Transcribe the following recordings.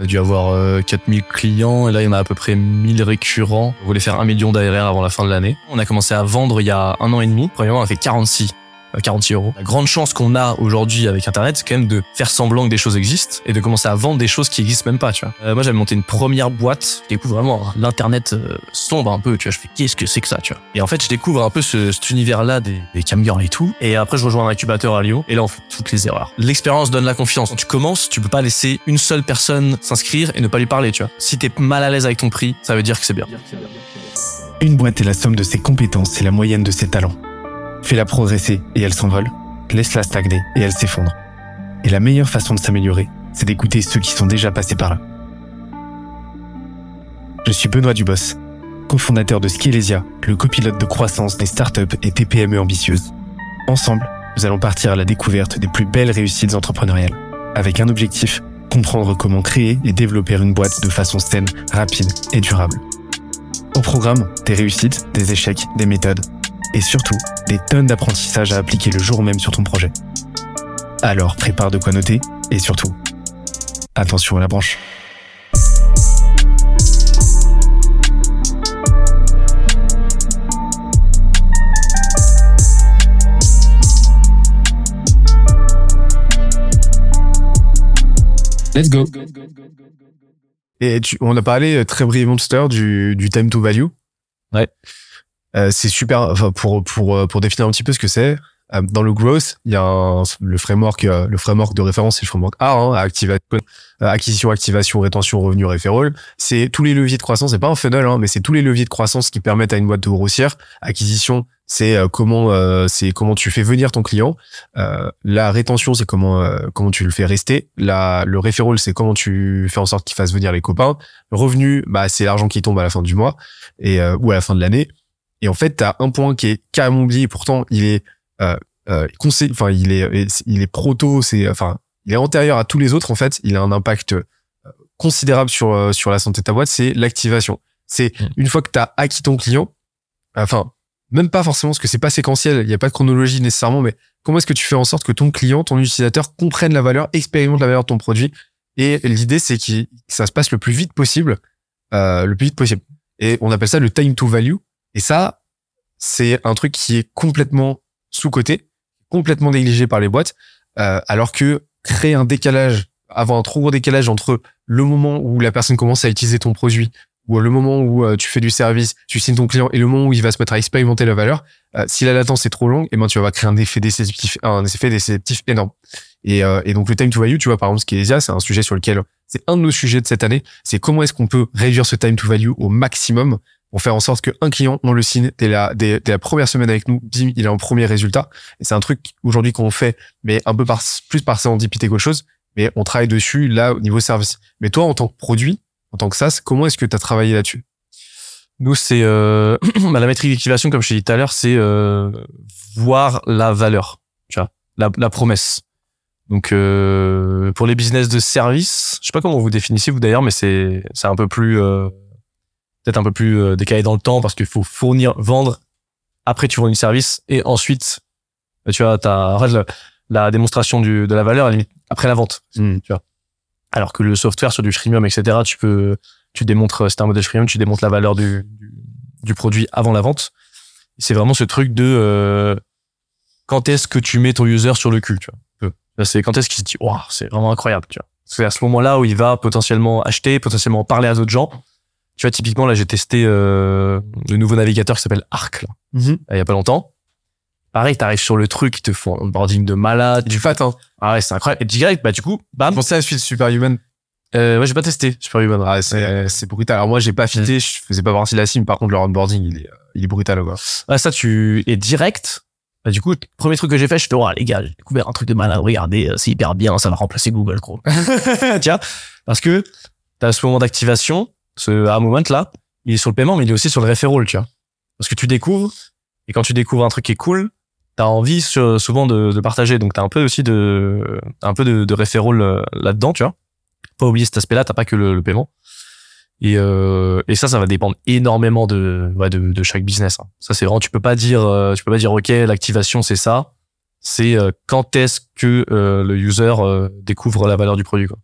On a dû avoir euh, 4000 clients et là il y en a à peu près 1000 récurrents. On voulait faire un million d'ARR avant la fin de l'année. On a commencé à vendre il y a un an et demi. Premièrement, on a fait 46 46 euros. La grande chance qu'on a aujourd'hui avec Internet, c'est quand même de faire semblant que des choses existent et de commencer à vendre des choses qui existent même pas, tu vois. Euh, moi, j'avais monté une première boîte. Je découvre vraiment l'Internet euh, sombre un peu, tu vois. Je fais, qu'est-ce que c'est que ça, tu vois. Et en fait, je découvre un peu ce, cet univers-là des, des camgirls et tout. Et après, je rejoins un incubateur à Lyon. Et là, on fait toutes les erreurs. L'expérience donne la confiance. Quand tu commences, tu peux pas laisser une seule personne s'inscrire et ne pas lui parler, tu vois. Si t'es mal à l'aise avec ton prix, ça veut dire que c'est bien. Une boîte est la somme de ses compétences et la moyenne de ses talents. Fais-la progresser et elle s'envole. Laisse-la stagner et elle s'effondre. Et la meilleure façon de s'améliorer, c'est d'écouter ceux qui sont déjà passés par là. Je suis Benoît Dubos, cofondateur de Skelesia, le copilote de croissance des startups et TPME ambitieuses. Ensemble, nous allons partir à la découverte des plus belles réussites entrepreneuriales, avec un objectif, comprendre comment créer et développer une boîte de façon saine, rapide et durable. Au programme, des réussites, des échecs, des méthodes, et surtout, des tonnes d'apprentissages à appliquer le jour même sur ton projet. Alors prépare de quoi noter, et surtout, attention à la branche. Let's go. Et tu, on a parlé euh, très brièvement tout à l'heure du, du time to value. Ouais. Euh, c'est super. Enfin, pour pour euh, pour définir un petit peu ce que c'est. euh, Dans le growth, il y a le framework, le framework de référence, c'est le framework A, hein, acquisition, activation, rétention, revenu, referral. C'est tous les leviers de croissance. C'est pas un funnel, hein, mais c'est tous les leviers de croissance qui permettent à une boîte de grossir. Acquisition, c'est comment, c'est comment tu fais venir ton client. La rétention, c'est comment comment tu le fais rester. La, le referral, c'est comment tu fais en sorte qu'il fasse venir les copains. Revenu, bah c'est l'argent qui tombe à la fin du mois et ou à la fin de l'année. Et en fait, tu as un point qui est carrément oublié. Pourtant, il est euh, euh, conseil, enfin il est il est proto, c'est enfin il est antérieur à tous les autres. En fait, il a un impact euh, considérable sur euh, sur la santé de ta boîte. C'est l'activation. C'est Mm. une fois que tu as acquis ton client, enfin même pas forcément parce que c'est pas séquentiel. Il y a pas de chronologie nécessairement, mais comment est-ce que tu fais en sorte que ton client, ton utilisateur comprenne la valeur, expérimente la valeur de ton produit? Et l'idée c'est que ça se passe le plus vite possible, euh, le plus vite possible. Et on appelle ça le time to value. Et ça, c'est un truc qui est complètement sous-coté, complètement négligé par les boîtes, euh, alors que créer un décalage, avoir un trop gros décalage entre le moment où la personne commence à utiliser ton produit, ou le moment où euh, tu fais du service, tu signes ton client, et le moment où il va se mettre à expérimenter la valeur, euh, si la latence est trop longue, et ben tu vas créer un effet déceptif, un effet déceptif énorme. Et, euh, et donc le time to value, tu vois, par exemple, Esia, c'est un sujet sur lequel c'est un de nos sujets de cette année, c'est comment est-ce qu'on peut réduire ce time to value au maximum pour faire en sorte qu'un client, on le signe dès la, la première semaine avec nous, bim, il a un premier résultat. Et c'est un truc aujourd'hui qu'on fait, mais un peu par, plus par serendipité qu'autre chose, mais on travaille dessus là au niveau service. Mais toi, en tant que produit, en tant que SaaS, comment est-ce que tu as travaillé là-dessus? Nous, c'est euh, bah, la métrique d'activation, comme je t'ai dit tout à l'heure, c'est euh, voir la valeur, tu vois, la, la promesse. Donc, euh, pour les business de service, je sais pas comment vous définissez vous d'ailleurs, mais c'est c'est un peu plus euh, peut-être un peu plus euh, décalé dans le temps parce qu'il faut fournir, vendre. Après, tu vends du service et ensuite, bah, tu vois, t'as la, la démonstration du, de la valeur à la limite, après la vente. Hmm. Tu vois. Alors que le software sur du freemium, etc., tu peux tu démontres, c'est un modèle freemium, tu démontres la valeur du, du, du produit avant la vente. C'est vraiment ce truc de euh, quand est-ce que tu mets ton user sur le cul, tu vois. C'est quand est-ce qu'il se dit, waouh, c'est vraiment incroyable, tu vois. C'est à ce moment-là où il va potentiellement acheter, potentiellement parler à d'autres gens. Tu vois, typiquement, là, j'ai testé euh, le nouveau navigateur qui s'appelle Arc, là, il y a pas longtemps. Pareil, t'arrives sur le truc, ils te font un onboarding de malade. Du fat, hein. Ah ouais, c'est incroyable. Et direct, bah, du coup, bam. Pensais à celui de Superhuman. Euh, ouais, j'ai pas testé Superhuman. Ah, c'est, c'est brutal. Alors moi, j'ai pas fité, je faisais pas partie de la sim. Par contre, leur onboarding, il est, il est brutal, quoi. Ah, ça, tu es direct. Bah, du coup, premier truc que j'ai fait, je fais, oh, les gars, j'ai découvert un truc de malade. Regardez, euh, c'est hyper bien. Ça va remplacer Google Chrome. Tiens. Parce que t'as ce moment d'activation, ce à moment là, il est sur le paiement, mais il est aussi sur le referral, tu vois. Parce que tu découvres, et quand tu découvres un truc qui est cool, t'as envie souvent de, de partager. Donc t'as un peu aussi de, un peu de, de referral euh, là-dedans, tu vois. Pas oublier cet aspect-là, t'as pas que le, le paiement. Et, euh, et ça, ça va dépendre énormément de, ouais, de, de chaque business. hein. Ça, c'est vraiment, tu peux pas dire, euh, tu peux pas dire, ok, l'activation c'est ça. C'est euh, quand est-ce que euh, le user euh, découvre la valeur du produit. Quoi.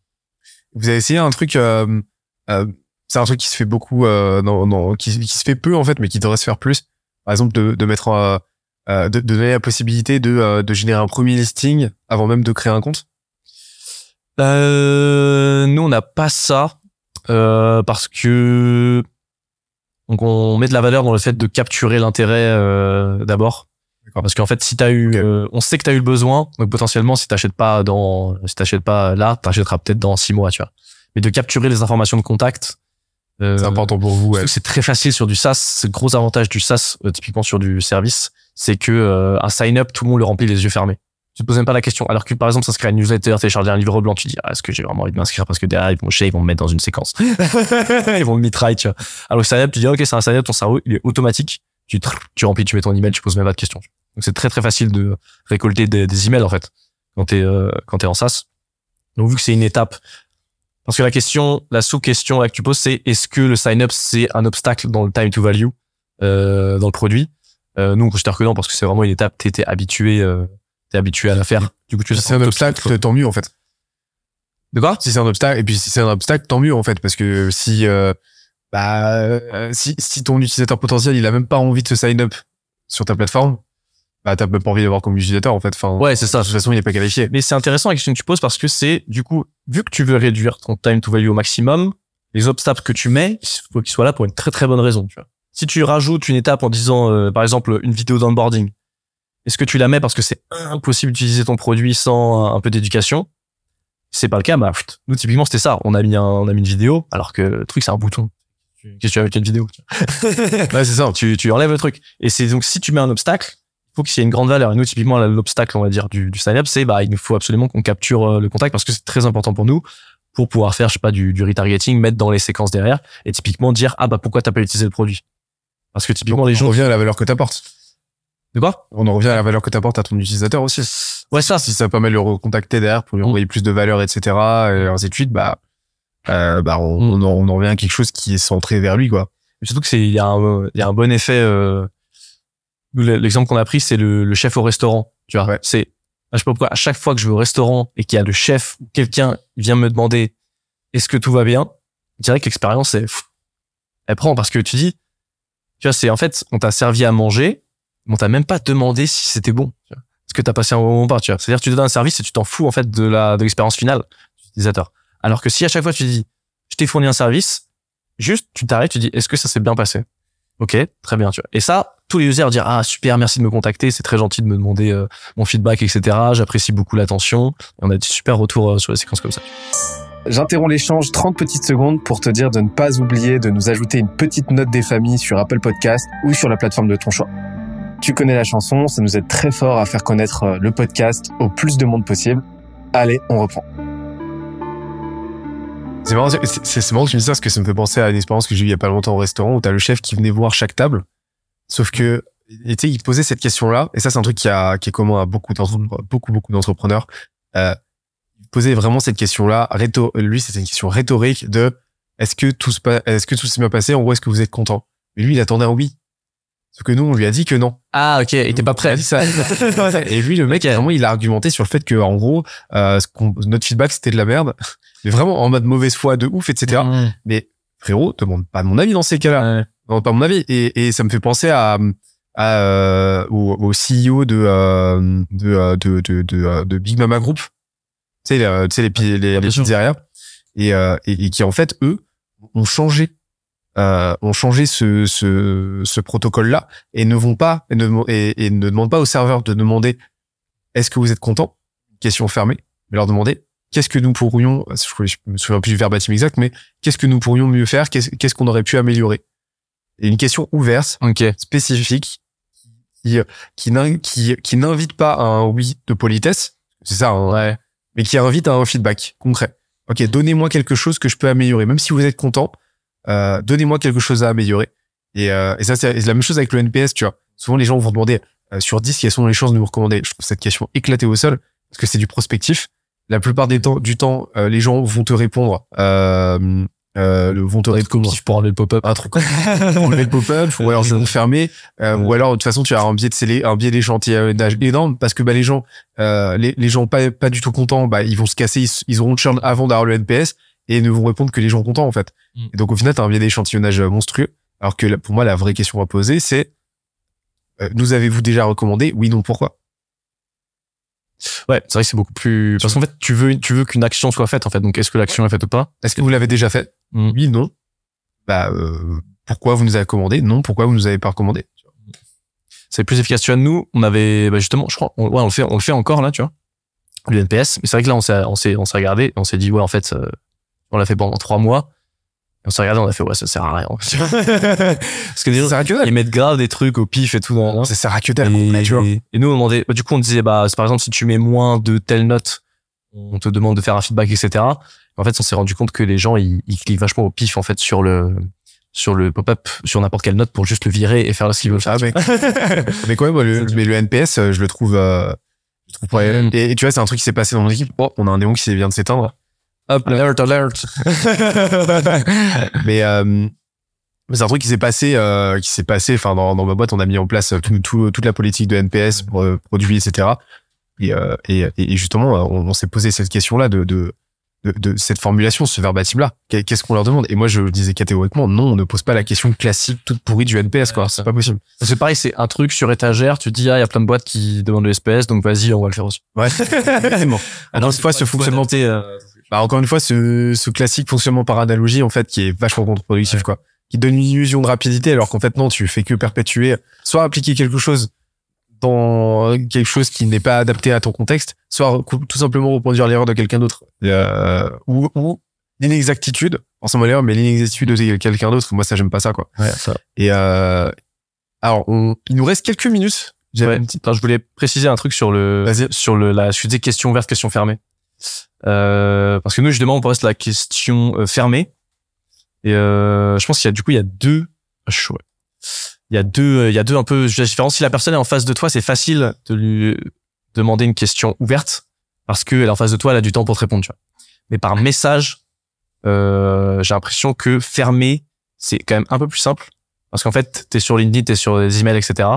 vous avez essayé un truc, c'est un truc qui se fait beaucoup, euh, dans, dans- qui, qui se fait peu en fait, mais qui devrait se faire plus. Par exemple, de, de mettre, euh, euh, de, de donner la possibilité de, euh, de générer un premier listing avant même de créer un compte. Euh, nous, on n'a pas ça euh, parce que donc on met de la valeur dans le fait de capturer l'intérêt euh, d'abord. Parce qu'en fait, si t'as eu, euh, on sait que t'as eu le besoin, donc potentiellement, si t'achètes pas dans, si t'achètes pas là, t'achèteras peut-être dans six mois, tu vois. Mais de capturer les informations de contact, C'est important pour vous. Ouais. C'est très facile sur du SaaS. C'est le gros avantage du SaaS, euh, typiquement sur du service, c'est que euh, un sign-up, tout le monde le remplit les yeux fermés. Tu te poses même pas la question. Alors que par exemple, s'inscrire à une newsletter, télécharger un livre blanc, tu dis ah, est-ce que j'ai vraiment envie de m'inscrire parce que derrière ils vont chier, ils vont me mettre dans une séquence, ils vont me mitrailler, tu vois. Alors que sign-up, tu dis ok c'est un sign-up, ton cerveau il est automatique. Tu tu remplis, tu mets ton email, tu poses même pas de questions. Donc c'est très très facile de récolter des, des emails en fait quand t'es euh, quand t'es en SaaS. Donc vu que c'est une étape parce que la question, la sous-question là que tu poses, c'est est-ce que le sign-up c'est un obstacle dans le time to value euh, dans le produit? Euh, Nous on considère que non parce que c'est vraiment une étape. T'es habitué, euh, t'es habitué à la faire. Du coup, tu Si c'est un obstacle, tant mieux en fait. De quoi? Si c'est un obstacle, et puis si c'est un obstacle, tant mieux en fait, parce que si, euh, bah, euh, si, si ton utilisateur potentiel, il a même pas envie de se sign up sur ta plateforme, bah, t'as même pas envie d'avoir comme utilisateur en fait. Enfin, Ouais, c'est ça. de toute façon, il est pas qualifié. Mais c'est intéressant la question que tu poses parce que c'est du coup, vu que tu veux réduire ton time to value au maximum, les obstacles que tu mets, il faut qu'ils soient là pour une très très bonne raison. Tu vois. Si tu rajoutes une étape en disant, euh, par exemple, une vidéo d'onboarding, est-ce que tu la mets parce que c'est impossible d'utiliser ton produit sans un, peu d'éducation? C'est pas le cas. Bah, pfft, nous typiquement c'était ça. On a mis un, on a mis une vidéo alors que le truc c'est un bouton. Qu'est-ce que tu as avec une vidéo Ouais, c'est ça. tu, tu enlèves le truc. Et c'est donc si tu mets un obstacle, faut qu'il y ait une grande valeur. Et nous, typiquement, l'obstacle, on va dire, du, du sign-up, c'est bah il nous faut absolument qu'on capture euh, le contact parce que c'est très important pour nous pour pouvoir faire, je sais pas, du, du retargeting, mettre dans les séquences derrière et typiquement dire ah bah pourquoi t'as pas utilisé le produit? Parce que typiquement les on gens. revient à la valeur que t'apportes. De quoi? On en revient à la valeur que t'apportes à ton utilisateur aussi. Ouais ça. Si ça permet de le recontacter derrière pour lui Mm. envoyer plus de valeur, etc., et ainsi de suite, bah, euh, bah, on, on, en, on en revient à quelque chose qui est centré vers lui, quoi. Mais surtout que c'est il y a un il y a un bon effet. Euh, l'exemple qu'on a pris, c'est le, le chef au restaurant. Tu vois, Ouais. c'est je sais pas pourquoi à chaque fois que je vais au restaurant et qu'il y a le chef ou quelqu'un vient me demander est-ce que tout va bien, je dirais que l'expérience est pff, elle prend parce que tu dis tu vois c'est en fait on t'a servi à manger, mais on t'a même pas demandé si c'était bon. tu vois. Est-ce que t'as passé un bon moment ou pas, tu vois. C'est-à-dire tu te donnes un service et tu t'en fous en fait de la de l'expérience finale de l'utilisateur. Alors que si à chaque fois tu dis je t'ai fourni un service, juste tu t'arrêtes, tu dis est-ce que ça s'est bien passé? Ok, très bien, tu vois. Et ça, tous les users dire ah super, merci de me contacter, c'est très gentil de me demander euh, mon feedback, etc. J'apprécie beaucoup l'attention. Et on a des super retours euh, sur les séquences comme ça. J'interromps l'échange 30 petites secondes pour te dire de ne pas oublier de nous ajouter une petite note des familles sur Apple Podcast ou sur la plateforme de ton choix. Tu connais la chanson, ça nous aide très fort à faire connaître euh, le podcast au plus de monde possible. Allez, on reprend. C'est marrant, c'est- c'est c'est marrant que tu me dises ça parce que ça me fait penser à une expérience que j'ai eue il y a pas longtemps au restaurant où t'as le chef qui venait voir chaque table. Sauf que, tu sais, il posait cette question-là, et ça, c'est un truc qui, a, qui est commun à beaucoup beaucoup, beaucoup d'entrepreneurs. Euh, il posait vraiment cette question-là. Lui, c'était une question rhétorique de est-ce que tout se est-ce que tout s'est bien passé? En gros, est-ce que vous êtes content? Mais lui, il attendait un oui. Sauf que nous, on lui a dit que non. Ah ok, il était pas prêt. ça. Et lui, le mec, Ok. vraiment, il a argumenté sur le fait que, en gros, euh, ce notre feedback, c'était de la merde. Mais vraiment, en mode mauvaise foi de ouf, etc. Mmh. Mais frérot, demande pas mon avis dans ces cas-là. Ouais. Demande pas mon avis. Et, et ça me fait penser à, à euh, au, au CEO de, euh, de, euh, de, de, de, euh, de Big Mama Group. Tu sais, les, tu sais, les, les, Ah, les pizzerias. Et, euh, et, et qui, en fait, eux, ont changé euh, ont changé ce, ce, ce protocole-là et ne vont pas et ne, et, et ne demandent pas aux serveurs de demander est-ce que vous êtes content? Question fermée. Mais leur demander qu'est-ce que nous pourrions, je, me souviens plus du verbatim exact, mais qu'est-ce que nous pourrions mieux faire? Qu'est-ce qu'on aurait pu améliorer? Et une question ouverte, Ok. spécifique, qui, qui, n'in- qui, qui n'invite pas à un oui de politesse, c'est ça, hein, Ouais. mais qui invite à un feedback concret. Ok, donnez-moi quelque chose que je peux améliorer, même si vous êtes content. Euh, donnez-moi quelque chose à améliorer. Et, euh, et ça, c'est la même chose avec le NPS, tu vois. Souvent, les gens vont demander euh, sur 10 quelles sont les chances de vous recommander? Je trouve cette question éclatée au sol parce que c'est du prospectif. La plupart des temps, du temps, euh, les gens vont te répondre, euh, euh, le- vont te répondre Kiff pour enlever le pop-up. un truc enlever le pop-up ou alors je vont fermer euh, ou alors de toute façon tu as un biais de scellé un biais d'échantillonnage énorme parce que bah les gens euh, les, les gens pas pas du tout contents bah ils vont se casser ils, ils auront le churn avant d'avoir le NPS et ne vont répondre que les gens contents en fait. Mm. Et donc au final, t'as un biais d'échantillonnage euh, monstrueux. Alors que pour moi, la vraie question à poser, c'est euh, nous avez-vous déjà recommandé? Oui, non, pourquoi? Ouais, c'est vrai que c'est beaucoup plus. Parce qu'en fait, tu veux, tu veux qu'une action soit faite, en fait. Donc, est-ce que l'action est faite ou pas? Est-ce que vous l'avez déjà fait Mm. Oui, non. Bah euh, pourquoi vous nous avez recommandé Non, pourquoi vous nous avez pas recommandé? C'est plus efficace. Tu vois, nous, on avait, bah, justement, je crois, on, ouais, on le fait, on le fait encore, là, tu vois. L'UNPS. Mais c'est vrai que là, on s'est, on s'est, on s'est regardé, et on s'est dit, ouais, en fait, euh, on l'a fait pendant trois mois. On s'est regardé, on a fait, ouais, ça sert à rien. Parce que déjà, Ça sert à que dalle. ils mettent grave des trucs au pif et tout. dans- Ça sert à que dalle. Et, et- et nous, on demandait, bah, du coup, on disait, bah, par exemple, si tu mets moins de telle note, on te demande de faire un feedback, etc. En fait, on s'est rendu compte que les gens, ils, ils cliquent vachement au pif, en fait, sur le, sur le pop-up, sur n'importe quelle note pour juste le virer et faire ce qu'ils veulent faire. Ah, mais, mais quand même, moi, le, mais le NPS, euh, je le trouve, euh, je trouve pas- et, et tu vois, c'est un truc qui s'est passé dans mon équipe. Oh, on a un démon qui vient de s'éteindre. Hop, alert, alert. mais euh, mais c'est un truc qui s'est passé, euh, qui s'est passé. Enfin, dans, dans ma boîte, on a mis en place tout, tout- toute la politique de NPS, pour, euh, produits, etc. Et, euh, et, et justement, on, on s'est posé cette question-là de, de, de, de cette formulation, ce verbatim-là. Qu'est- Qu'est-ce qu'on leur demande? Et moi, je disais catégoriquement, non, on ne pose pas la question classique toute pourrie du NPS, quoi. C'est pas possible. Que pareil, c'est un truc sur étagère, tu te dis, ah, il y a plein de boîtes qui demandent le SPS, donc vas-y, on va le faire aussi. Ouais. Exactement. Encore une fois, ce fonctionnement, bah, encore une fois, ce, ce classique fonctionnement par analogie, en fait, qui est vachement contre-productif, Ouais. quoi. Qui donne une illusion de rapidité, alors qu'en fait, non, tu fais que perpétuer, soit appliquer quelque chose dans quelque chose qui n'est pas adapté à ton contexte, soit tout simplement reproduire l'erreur de quelqu'un d'autre. Euh, ou, ou l'inexactitude, forcément l'erreur, mais l'inexactitude de quelqu'un d'autre, moi, ça, j'aime pas ça, quoi. Ouais, ça. Et, euh, alors, on, il nous reste quelques minutes. Ouais. petite- Attends, je voulais préciser un truc sur le, sur le, la, je disais question ouverte, question fermée. Euh, parce que nous, justement, on reste la question euh, fermée. Et euh, je pense qu'il y a du coup, il y a deux. Ah, ouais. Il y a deux, il y a deux un peu différents. Si la personne est en face de toi, c'est facile de lui demander une question ouverte parce qu'elle est en face de toi, elle a du temps pour te répondre. Tu vois. Mais par message, euh, j'ai l'impression que fermé, c'est quand même un peu plus simple parce qu'en fait, t'es sur LinkedIn, t'es sur des emails, etc.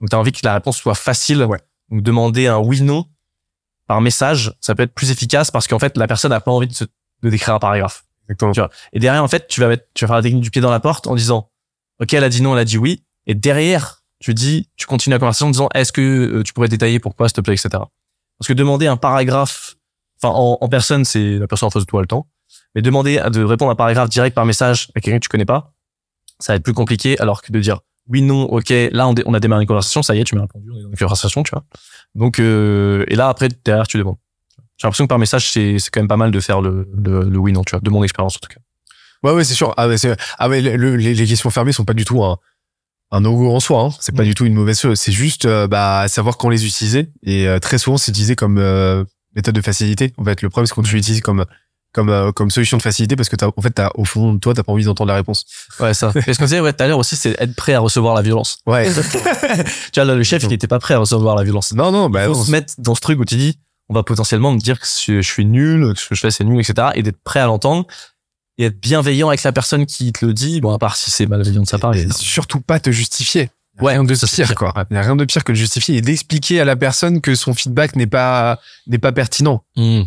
Donc, t'as envie que la réponse soit facile. Ouais. Donc, demander un oui/non par message, ça peut être plus efficace parce qu'en fait, la personne n'a pas envie de, se, de décrire un paragraphe. Exactement. Tu vois. Et derrière, en fait, tu vas mettre, tu vas faire la technique du pied dans la porte en disant, OK, elle a dit non, elle a dit oui. Et derrière, tu dis, tu continues la conversation en disant, est-ce que euh, tu pourrais détailler pourquoi, s'il te plaît, etc. Parce que demander un paragraphe, enfin, en, en personne, c'est la personne en face de toi a le temps. Mais demander de répondre à un paragraphe direct par message à quelqu'un que tu connais pas, ça va être plus compliqué alors que de dire oui, non, ok, là, on, on a démarré une conversation, ça y est, tu m'as répondu, on est dans une conversation, tu vois. Donc, euh, et là, après, derrière, tu demandes. J'ai l'impression que par message, c'est c'est quand même pas mal de faire le, le, le oui, non, tu vois, de mon expérience en tout cas. Ouais, ouais, c'est sûr. Ah, ouais, c'est, ah, ouais, le- le- les, les questions fermées sont pas du tout un, un no-go en soi. Hein. C'est pas Mm. du tout une mauvaise chose. C'est juste, euh, bah, savoir quand les utiliser. Et euh, très souvent, c'est utilisé comme euh, méthode de facilité. En fait, le problème, c'est quand tu l'utilises comme comme euh, comme solution de facilité parce que t'as, en fait, t'as, au fond de toi, t'as pas envie d'entendre la réponse. Ouais, ça. Et ce qu'on disait ouais, tout à l'heure aussi, c'est être prêt à recevoir la violence. Ouais. Tu vois, là, le chef, il était pas prêt à recevoir la violence. non, non, bah, Il faut non, se mettre dans ce truc où tu dis, on va potentiellement me dire que je suis nul, que ce que je fais c'est nul, etc. Et d'être prêt à l'entendre et être bienveillant avec la personne qui te le dit. Bon, à part si c'est malveillant de sa part. et surtout pas te justifier. Ouais, rien de ça, pire, quoi. Il y a rien de pire que de justifier et d'expliquer à la personne que son feedback n'est pas n'est pas pertinent. Hmm.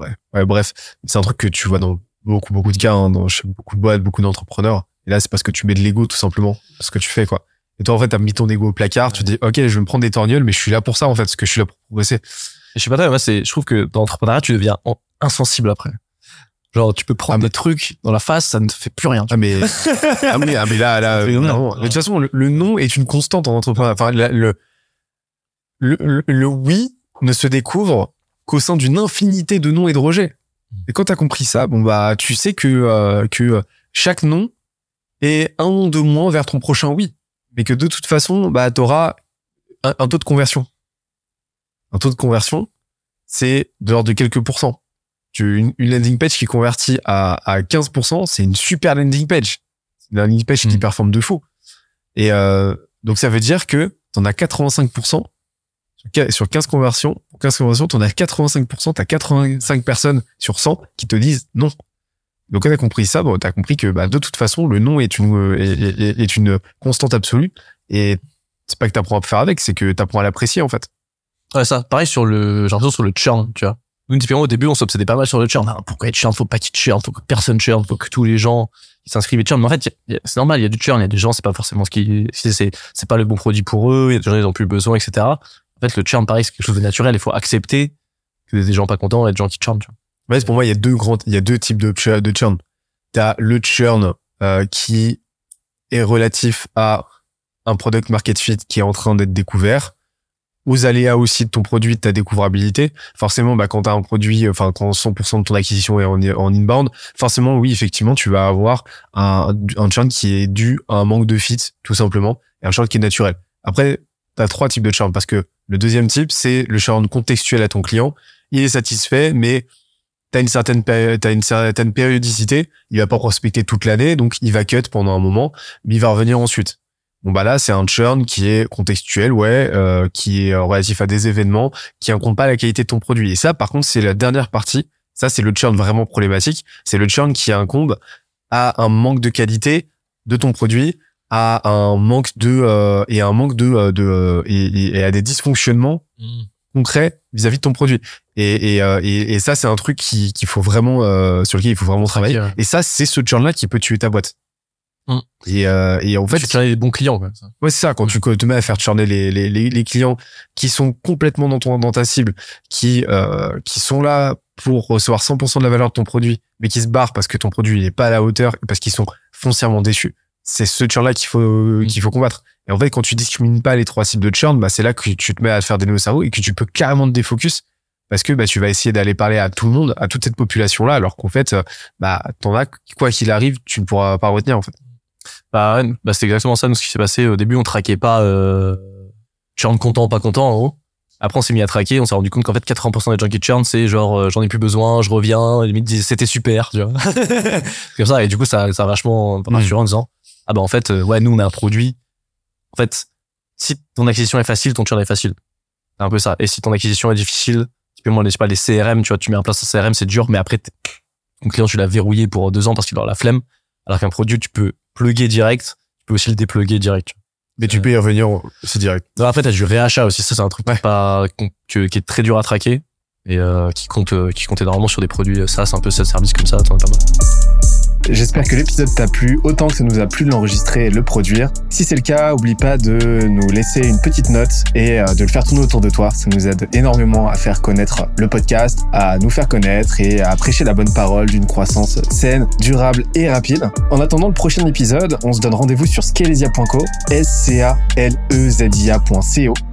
Ouais. Ouais, bref, c'est un truc que tu vois dans beaucoup beaucoup de cas, hein, dans beaucoup de boîtes, beaucoup d'entrepreneurs. Et là, c'est parce que tu mets de l'ego tout simplement, ce que tu fais quoi. Et toi, en fait, t'as mis ton ego au placard. Tu dis, ok, je vais me prendre des torgnoles, mais je suis là pour ça en fait, parce que je suis là pour progresser. Et je sais pas toi, mais moi, c'est, je trouve que dans l'entrepreneuriat, tu deviens en- insensible après. Genre, tu peux prendre Ah, mais- des trucs dans la face, ça ne te fait plus rien. Ah mais ah mais, ah, mais là là vrai. Mais de toute façon, le, le non est une constante en entrepreneur. Enfin, la- le le le oui ne se découvre qu'au sein d'une infinité de non et de rejets. Et quand t'as compris ça, bon bah tu sais que euh, que chaque non est un non de moins vers ton prochain oui, mais que de toute façon bah t'auras un, un taux de conversion. Un taux de conversion, c'est de l'ordre de quelques pourcents. Tu, une, une landing page qui convertit à, à 15%, c'est une super landing page. C'est une landing page qui Mm. performe de fou. Et euh, donc ça veut dire que t'en as 85% sur quin- sur 15 conversions. Pour 15 conversions, t'en as 85%, t'as 85 personnes sur 100 qui te disent non. Donc quand t'as compris ça, bon, t'as compris que bah, de toute façon, le non est une, euh, est, une constante absolue. Et c'est pas que t'apprends à faire avec, c'est que t'apprends à l'apprécier en fait. Ouais, ça. Pareil sur le, j'ai l'impression sur le churn, tu vois. nous, typiquement, au début, on s'obsédait pas mal sur le churn. Ah, pourquoi être churn? Faut pas qu'il churn, faut que personne churn, faut que tous les gens s'inscrivent et churn. Mais en fait, c'est normal, il y a du churn, il y a des gens, c'est pas forcément ce qui, c'est, c'est pas le bon produit pour eux, il y a des gens, ils ont plus besoin, etc. En fait, le churn, pareil, c'est quelque chose de naturel, il faut accepter que des gens pas contents et des gens qui churn, tu vois. Ouais, c'est pour moi, il y a deux grands, il y a deux types de churn. De churn. T'as le churn euh, qui est relatif à un product market fit qui est en train d'être découvert, aux aléas aussi de ton produit, de ta découvrabilité. Forcément, bah, quand t'as un produit, enfin, quand 100% de ton acquisition est en, en inbound, forcément, oui, effectivement, tu vas avoir un, un churn qui est dû à un manque de fit, tout simplement, et un churn qui est naturel. Après, t'as trois types de churn parce que le deuxième type, c'est le churn contextuel à ton client. Il est satisfait, mais t'as une certaine périodicité. Il va pas prospecter toute l'année, donc il va cut pendant un moment, mais il va revenir ensuite. Bon bah là c'est un churn qui est contextuel, ouais, euh, qui est relatif à des événements, qui incombe pas la qualité de ton produit. Et ça par contre c'est la dernière partie. Ça c'est le churn vraiment problématique. C'est le churn qui incombe à un manque de qualité de ton produit, à un manque de euh, et à un manque de euh, de euh, et, et- à des dysfonctionnements concret vis-à-vis de ton produit. Et, et, euh, et, et ça, c'est un truc qui- qu'il faut vraiment, euh, sur lequel il faut vraiment travailler. ouais. Et ça, c'est ce churn-là qui peut tuer ta boîte. Mm. Et, euh, et en fait, tu churn des bons clients, quoi. ça. ouais, c'est ça. Quand tu te mets à faire churner les, les, les, les clients qui sont complètement dans ton, dans ta cible, qui, euh, qui sont là pour recevoir 100% de la valeur de ton produit, mais qui se barrent parce que ton produit n'est pas à la hauteur parce qu'ils sont foncièrement déçus. C'est ce churn-là qu'il faut, qu'il faut combattre. Et en fait, quand tu discrimines pas les trois cibles de churn, bah, c'est là que tu te mets à faire des nœuds au cerveau et que tu peux carrément te défocus parce que bah, tu vas essayer d'aller parler à tout le monde, à toute cette population-là, alors qu'en fait, euh, bah, t'en as, quoi qu'il arrive, tu ne pourras pas retenir, en fait. Bah, ouais, bah c'est exactement ça, nous, ce qui s'est passé. Au début, on traquait pas, euh, churn content, pas content, en gros. Après, on s'est mis à traquer, on s'est rendu compte qu'en fait, 80% des gens qui churn, c'est genre, euh, j'en ai plus besoin, je reviens, et limite, c'était super, tu vois. C'est comme ça, et du coup, ça, ça a vachement rassurant en disant, ah bah, en fait, euh, ouais, nous, on a un produit. En fait, si ton acquisition est facile, ton churn est facile. C'est un peu ça. Et si ton acquisition est difficile, typiquement, je sais pas, les CRM, tu vois, tu mets en place un CRM, c'est dur, mais après, ton client, tu l'as verrouillé pour deux ans parce qu'il a la flemme. Alors qu'un produit, tu peux plugger direct, tu peux aussi le dépluguer direct. Mais tu peux y revenir, c'est direct. Non, après, t'as du réachat aussi. Ça, c'est un truc pas, qui est très dur à traquer et euh, qui compte, euh, qui compte énormément sur des produits. Ça, c'est un peu ce service comme ça. T'en as. J'espère que l'épisode t'a plu autant que ça nous a plu de l'enregistrer et le produire. Si c'est le cas, oublie pas de nous laisser une petite note et euh, de le faire tourner autour de toi. Ça nous aide énormément à faire connaître le podcast, à nous faire connaître et à prêcher la bonne parole d'une croissance saine, durable et rapide. En attendant le prochain épisode, on se donne rendez-vous sur scalezia.co, s c a l e z i